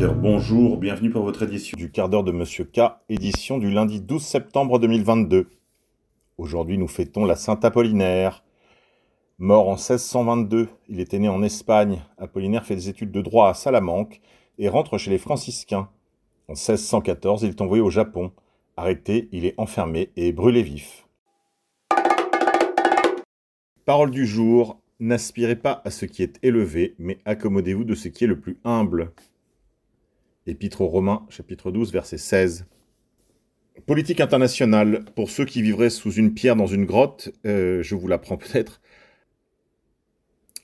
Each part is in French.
Bonjour, bienvenue pour votre édition du quart d'heure de Monsieur K, édition du lundi 12 septembre 2022. Aujourd'hui, nous fêtons la Sainte Apollinaire. Mort en 1622, il était né en Espagne. Apollinaire fait des études de droit à Salamanque et rentre chez les franciscains. En 1614, il est envoyé au Japon. Arrêté, il est enfermé et brûlé vif. Parole du jour. N'aspirez pas à ce qui est élevé, mais accommodez-vous de ce qui est le plus humble. Épître aux Romains, chapitre 12, verset 16. Politique internationale. Pour ceux qui vivraient sous une pierre dans une grotte, euh, je vous l'apprends peut-être.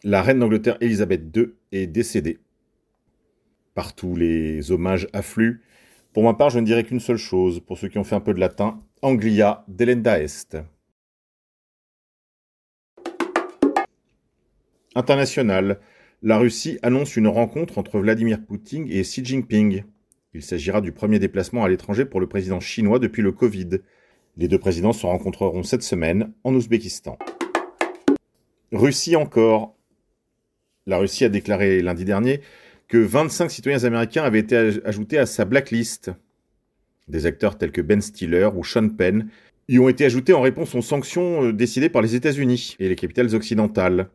La reine d'Angleterre Élisabeth II est décédée. Partout les hommages affluent. Pour ma part, je ne dirais qu'une seule chose, pour ceux qui ont fait un peu de latin, Anglia delenda est. International. La Russie annonce une rencontre entre Vladimir Poutine et Xi Jinping. Il s'agira du premier déplacement à l'étranger pour le président chinois depuis le Covid. Les deux présidents se rencontreront cette semaine en Ouzbékistan. Russie encore. La Russie a déclaré lundi dernier que 25 citoyens américains avaient été ajoutés à sa blacklist. Des acteurs tels que Ben Stiller ou Sean Penn y ont été ajoutés en réponse aux sanctions euh, décidées par les États-Unis et les capitales occidentales.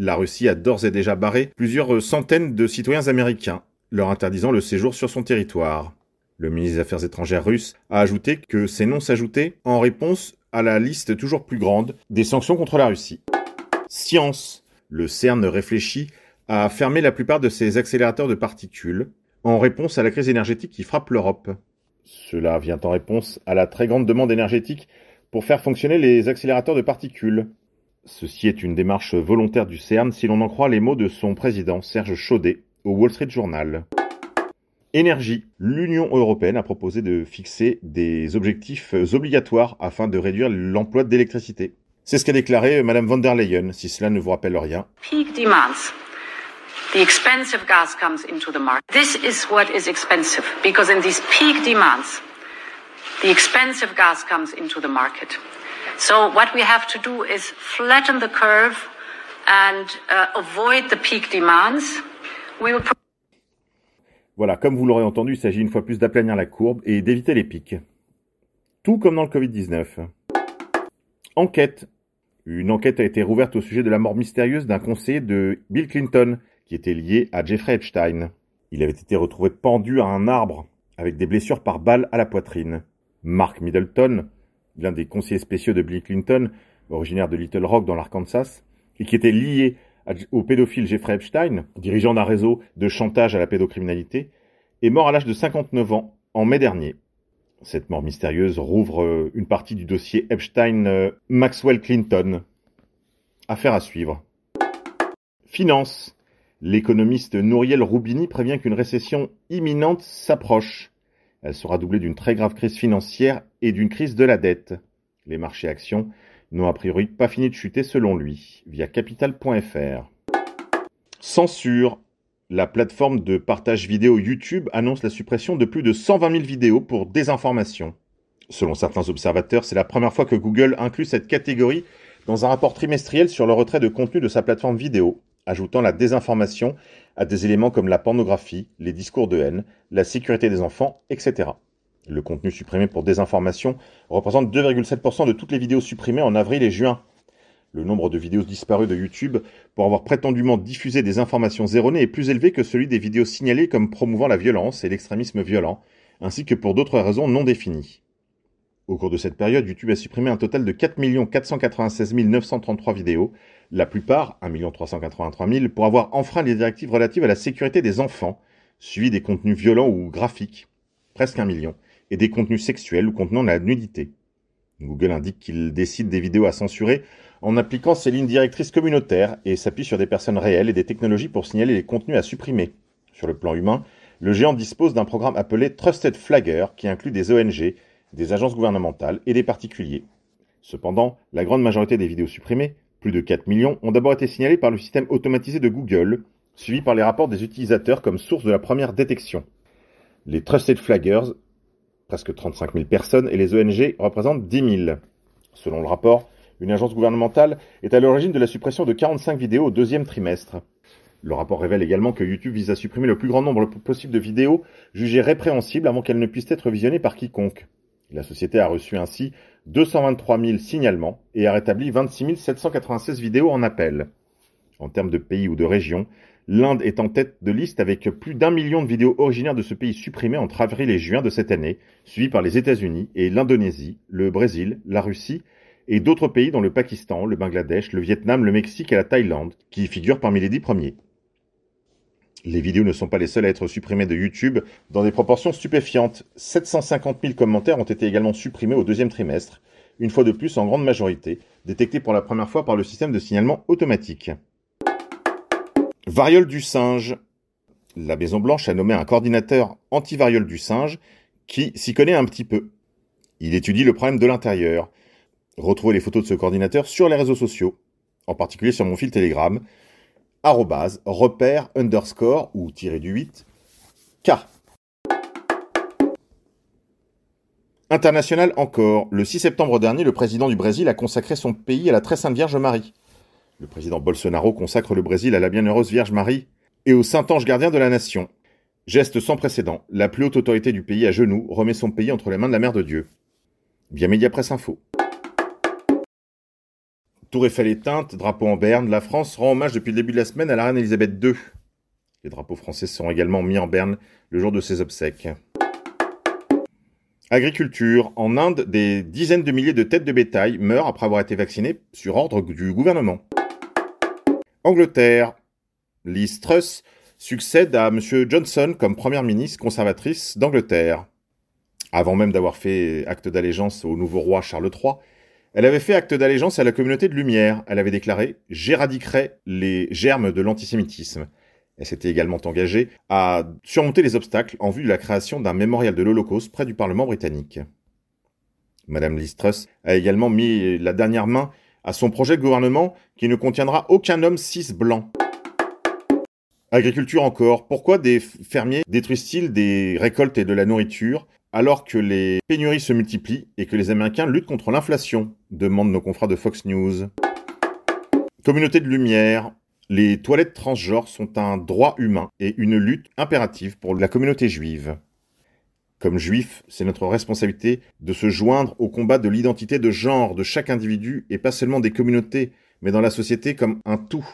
La Russie a d'ores et déjà barré plusieurs centaines de citoyens américains, leur interdisant le séjour sur son territoire. Le ministre des Affaires étrangères russe a ajouté que ces noms s'ajoutaient en réponse à la liste toujours plus grande des sanctions contre la Russie. Science. Le CERN réfléchit à fermer la plupart de ses accélérateurs de particules en réponse à la crise énergétique qui frappe l'Europe. Cela vient en réponse à la très grande demande énergétique pour faire fonctionner les accélérateurs de particules. Ceci est une démarche volontaire du CERN si l'on en croit les mots de son président Serge Chaudet au Wall Street Journal. Énergie. L'Union européenne a proposé de fixer des objectifs obligatoires afin de réduire l'emploi d'électricité. C'est ce qu'a déclaré Madame von der Leyen, si cela ne vous rappelle rien. So what we have to do is flatten the curve and uh, avoid the peak demands. We will voilà, comme vous l'aurez entendu, il s'agit une fois plus d'aplanir la courbe et d'éviter les pics. Tout comme dans le Covid-19. Enquête. Une enquête a été rouverte au sujet de la mort mystérieuse d'un conseiller de Bill Clinton qui était lié à Jeffrey Epstein. Il avait été retrouvé pendu à un arbre avec des blessures par balle à la poitrine. Mark Middleton, l'un des conseillers spéciaux de Bill Clinton, originaire de Little Rock dans l'Arkansas, et qui était lié au pédophile Jeffrey Epstein, dirigeant d'un réseau de chantage à la pédocriminalité, est mort à l'âge de 59 ans en mai dernier. Cette mort mystérieuse rouvre euh, une partie du dossier Epstein-Maxwell Clinton. Affaire à suivre. Finance. L'économiste Nouriel Roubini prévient qu'une récession imminente s'approche. Elle sera doublée d'une très grave crise financière et d'une crise de la dette. Les marchés actions n'ont a priori pas fini de chuter selon lui, via capital.fr. Censure. La plateforme de partage vidéo YouTube annonce la suppression de plus de 120 000 vidéos pour désinformation. Selon certains observateurs, c'est la première fois que Google inclut cette catégorie dans un rapport trimestriel sur le retrait de contenu de sa plateforme vidéo, ajoutant la désinformation à des éléments comme la pornographie, les discours de haine, la sécurité des enfants, etc. Le contenu supprimé pour désinformation représente 2,7% de toutes les vidéos supprimées en avril et juin. Le nombre de vidéos disparues de YouTube pour avoir prétendument diffusé des informations erronées est plus élevé que celui des vidéos signalées comme promouvant la violence et l'extrémisme violent, ainsi que pour d'autres raisons non définies. Au cours de cette période, YouTube a supprimé un total de 4 496 933 vidéos, la plupart, 1 383 000, pour avoir enfreint les directives relatives à la sécurité des enfants, suivi des contenus violents ou graphiques, presque un million, et des contenus sexuels ou contenant la nudité. Google indique qu'il décide des vidéos à censurer en appliquant ses lignes directrices communautaires et s'appuie sur des personnes réelles et des technologies pour signaler les contenus à supprimer. Sur le plan humain, le géant dispose d'un programme appelé Trusted Flagger qui inclut des ONG, des agences gouvernementales et des particuliers. Cependant, la grande majorité des vidéos supprimées plus de 4 millions ont d'abord été signalés par le système automatisé de Google, suivi par les rapports des utilisateurs comme source de la première détection. Les Trusted Flaggers, presque 35 000 personnes, et les ONG représentent 10 000. Selon le rapport, une agence gouvernementale est à l'origine de la suppression de 45 vidéos au deuxième trimestre. Le rapport révèle également que YouTube vise à supprimer le plus grand nombre possible de vidéos jugées répréhensibles avant qu'elles ne puissent être visionnées par quiconque. La société a reçu ainsi 223 000 signalements et a rétabli 26 796 vidéos en appel. En termes de pays ou de régions, l'Inde est en tête de liste avec plus d'un million de vidéos originaires de ce pays supprimées entre avril et juin de cette année, suivi par les États-Unis et l'Indonésie, le Brésil, la Russie et d'autres pays dont le Pakistan, le Bangladesh, le Vietnam, le Mexique et la Thaïlande, qui figurent parmi les dix premiers. Les vidéos ne sont pas les seules à être supprimées de YouTube dans des proportions stupéfiantes. 750 000 commentaires ont été également supprimés au deuxième trimestre, une fois de plus en grande majorité, détectés pour la première fois par le système de signalement automatique. Variole du singe. La Maison Blanche a nommé un coordinateur anti-variole du singe qui s'y connaît un petit peu. Il étudie le problème de l'intérieur. Retrouvez les photos de ce coordinateur sur les réseaux sociaux, en particulier sur mon fil Telegram, repère, underscore, ou tiré du 8, K. International encore. Le 6 septembre dernier, le président du Brésil a consacré son pays à la très sainte Vierge Marie. Le président Bolsonaro consacre le Brésil à la bienheureuse Vierge Marie et au saint ange gardien de la nation. Geste sans précédent, la plus haute autorité du pays à genoux remet son pays entre les mains de la mère de Dieu. Via Média Presse Info. Tour Eiffel éteinte, drapeau en berne, la France rend hommage depuis le début de la semaine à la reine Elisabeth II. Les drapeaux français seront également mis en berne le jour de ses obsèques. Agriculture. En Inde, des dizaines de milliers de têtes de bétail meurent après avoir été vaccinées sur ordre du gouvernement. Angleterre. Liz Truss succède à M. Johnson comme première ministre conservatrice d'Angleterre. Avant même d'avoir fait acte d'allégeance au nouveau roi Charles III, elle avait fait acte d'allégeance à la communauté de Lumière. Elle avait déclaré J'éradiquerai les germes de l'antisémitisme. Elle s'était également engagée à surmonter les obstacles en vue de la création d'un mémorial de l'Holocauste près du Parlement britannique. Madame Liz a également mis la dernière main à son projet de gouvernement qui ne contiendra aucun homme cis blanc. Agriculture encore. Pourquoi des fermiers détruisent-ils des récoltes et de la nourriture? Alors que les pénuries se multiplient et que les Américains luttent contre l'inflation demandent nos confrères de Fox News. Communauté de lumière. Les toilettes transgenres sont un droit humain et une lutte impérative pour la communauté juive. Comme juifs, c'est notre responsabilité de se joindre au combat de l'identité de genre de chaque individu et pas seulement des communautés, mais dans la société comme un tout.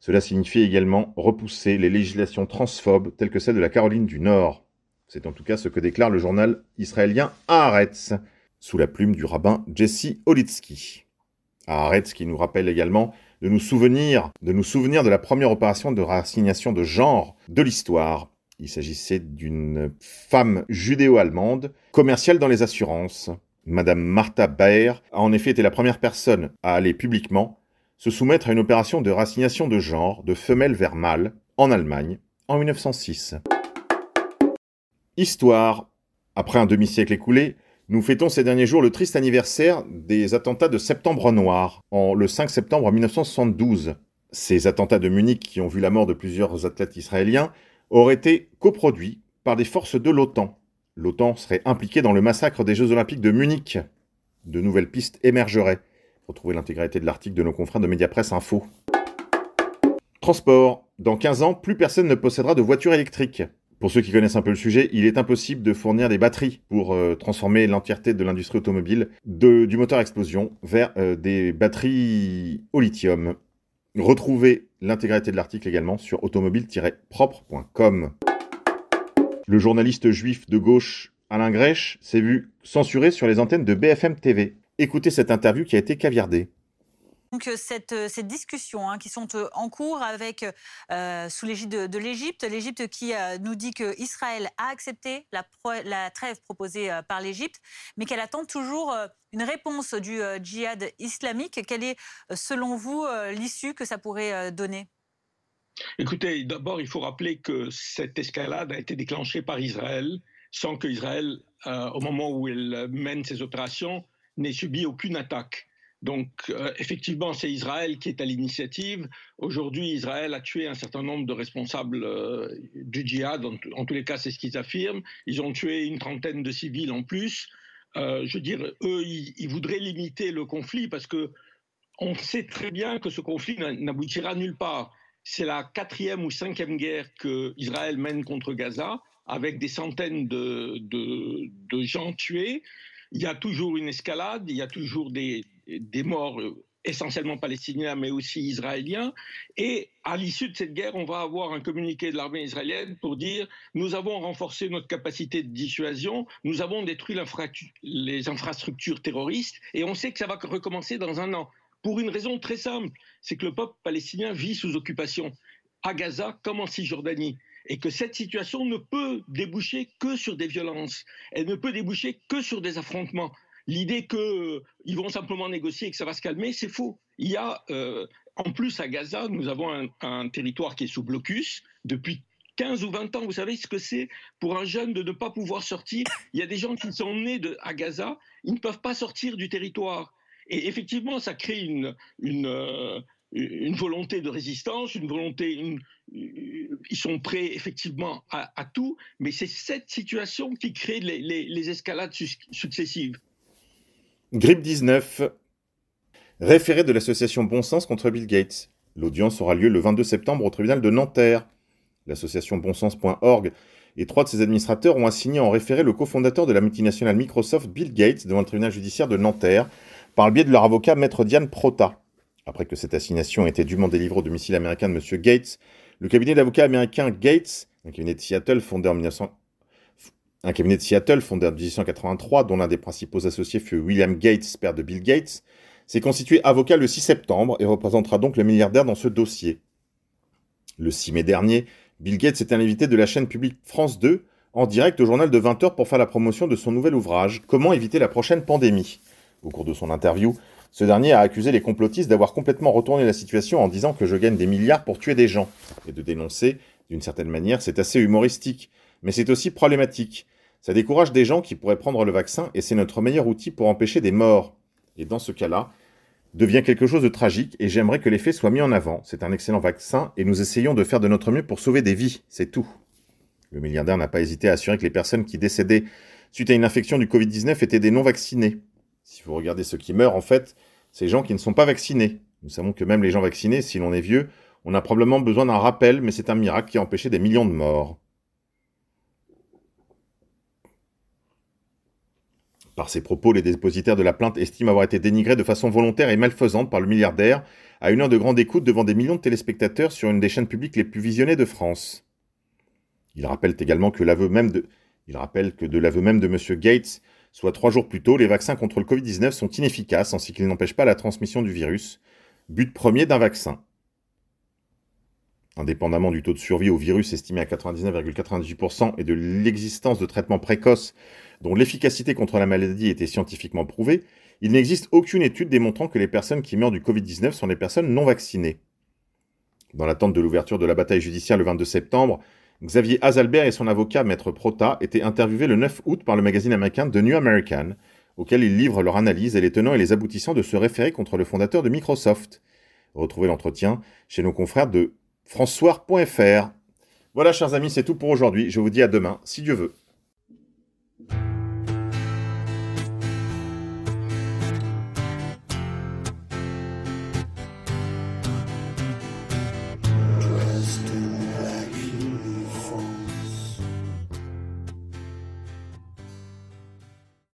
Cela signifie également repousser les législations transphobes telles que celle de la Caroline du Nord. C'est en tout cas ce que déclare le journal israélien Haaretz, sous la plume du rabbin Jesse Olitsky. Haaretz qui nous rappelle également de nous souvenir, de la première opération de rassignation de genre de l'histoire. Il s'agissait d'une femme judéo-allemande, commerciale dans les assurances. Madame Martha Baer a en effet été la première personne à aller publiquement se soumettre à une opération de rassignation de genre de femelle vers mâle en Allemagne en 1906. Histoire. Après un demi-siècle écoulé, nous fêtons ces derniers jours le triste anniversaire des attentats de Septembre Noir, en le 5 septembre 1972. Ces attentats de Munich qui ont vu la mort de plusieurs athlètes israéliens auraient été coproduits par des forces de l'OTAN. L'OTAN serait impliquée dans le massacre des Jeux Olympiques de Munich. De nouvelles pistes émergeraient. Retrouvez l'intégralité de l'article de nos confrères de Mediapresse Info. Transport. Dans 15 ans, plus personne ne possédera de voiture électrique. Pour ceux qui connaissent un peu le sujet, il est impossible de fournir des batteries pour euh, transformer l'entièreté de l'industrie automobile du moteur à explosion vers euh, des batteries au lithium. Retrouvez l'intégralité de l'article également sur automobile-propre.com. Le journaliste juif de gauche Alain Grèche s'est vu censuré sur les antennes de BFM TV. Écoutez cette interview qui a été caviardée. Donc cette, ces discussions hein, qui sont en cours avec euh, sous l'égide de, l'Égypte, l'Égypte qui nous dit que Israël a accepté la, la trêve proposée par l'Égypte, mais qu'elle attend toujours une réponse du djihad islamique. Quelle est, selon vous, l'issue que ça pourrait donner? Écoutez, d'abord, il faut rappeler que cette escalade a été déclenchée par Israël sans que Israël, au moment où elle mène ses opérations, n'ait subi aucune attaque. Donc, euh, effectivement, c'est Israël qui est à l'initiative. Aujourd'hui, Israël a tué un certain nombre de responsables euh, du djihad. En, tous les cas, c'est ce qu'ils affirment. Ils ont tué une trentaine de civils en plus. Euh, je veux dire, eux, ils, voudraient limiter le conflit parce que on sait très bien que ce conflit n'aboutira nulle part. c'est la quatrième ou cinquième guerre que Israël mène contre Gaza, avec des centaines de, de, gens tués. Il y a toujours une escalade, il y a toujours des, des morts euh, essentiellement palestiniens, mais aussi israéliens. Et à l'issue de cette guerre, on va avoir un communiqué de l'armée israélienne pour dire nous avons renforcé notre capacité de dissuasion, nous avons détruit les infrastructures terroristes, et on sait que ça va recommencer dans un an. Pour une raison très simple, c'est que le peuple palestinien vit sous occupation, à Gaza comme en Cisjordanie et que cette situation ne peut déboucher que sur des violences, elle ne peut déboucher que sur des affrontements. L'idée qu'ils vont simplement négocier et que ça va se calmer, c'est faux. Il y a, euh, en plus à Gaza, nous avons un, territoire qui est sous blocus depuis 15 ou 20 ans. Vous savez ce que c'est pour un jeune de ne pas pouvoir sortir? Il y a des gens qui sont nés à Gaza, ils ne peuvent pas sortir du territoire. Et effectivement, ça crée une, euh, une volonté de résistance, une volonté, ils sont prêts effectivement à, tout, mais c'est cette situation qui crée les, escalades successives. Grippe 19, référé de l'association Bon Sens contre Bill Gates. L'audience aura lieu le 22 septembre au tribunal de Nanterre. L'association bonsens.org et trois de ses administrateurs ont assigné en référé le cofondateur de la multinationale Microsoft, Bill Gates, devant le tribunal judiciaire de Nanterre, par le biais de leur avocat, maître Diane Prota. Après que cette assignation ait été dûment délivrée au domicile américain de M. Gates, le cabinet d'avocats américain Gates, un cabinet de Seattle fondé en 1900 un cabinet de Seattle fondé en 1883, dont l'un des principaux associés fut William Gates, père de Bill Gates, s'est constitué avocat le 6 septembre et représentera donc le milliardaire dans ce dossier. Le 6 mai dernier, Bill Gates était invité de la chaîne publique France 2 en direct au journal de 20h pour faire la promotion de son nouvel ouvrage Comment éviter la prochaine pandémie. Au cours de son interview, ce dernier a accusé les complotistes d'avoir complètement retourné la situation en disant que je gagne des milliards pour tuer des gens, et de dénoncer, d'une certaine manière, c'est assez humoristique, mais c'est aussi problématique. Ça décourage des gens qui pourraient prendre le vaccin et c'est notre meilleur outil pour empêcher des morts. Et dans ce cas-là, devient quelque chose de tragique et j'aimerais que les faits soient mis en avant. C'est un excellent vaccin et nous essayons de faire de notre mieux pour sauver des vies, c'est tout. Le milliardaire n'a pas hésité à assurer que les personnes qui décédaient suite à une infection du Covid-19 étaient des non-vaccinés. Si vous regardez ceux qui meurent, en fait, c'est les gens qui ne sont pas vaccinés. Nous savons que même les gens vaccinés, si l'on est vieux, on a probablement besoin d'un rappel, mais c'est un miracle qui a empêché des millions de morts. Par ces propos, les dépositaires de la plainte estiment avoir été dénigrés de façon volontaire et malfaisante par le milliardaire à une heure de grande écoute devant des millions de téléspectateurs sur une des chaînes publiques les plus visionnées de France. Il rappelle également que l'aveu même de, il rappelle que de l'aveu même de M. Gates, soit trois jours plus tôt, les vaccins contre le Covid-19 sont inefficaces ainsi qu'ils n'empêchent pas la transmission du virus, but premier d'un vaccin. Indépendamment du taux de survie au virus estimé à 99,98% et de l'existence de traitements précoces dont l'efficacité contre la maladie était scientifiquement prouvée, il n'existe aucune étude démontrant que les personnes qui meurent du Covid-19 sont les personnes non vaccinées. Dans l'attente de l'ouverture de la bataille judiciaire le 22 septembre, Xavier Azalbert et son avocat, Maître Prota, étaient interviewés le 9 août par le magazine américain The New American, auquel ils livrent leur analyse et les tenants et les aboutissants de ce référé contre le fondateur de Microsoft. Retrouvez l'entretien chez nos confrères de françois.fr. Voilà, chers amis, c'est tout pour aujourd'hui. Je vous dis à demain, si Dieu veut.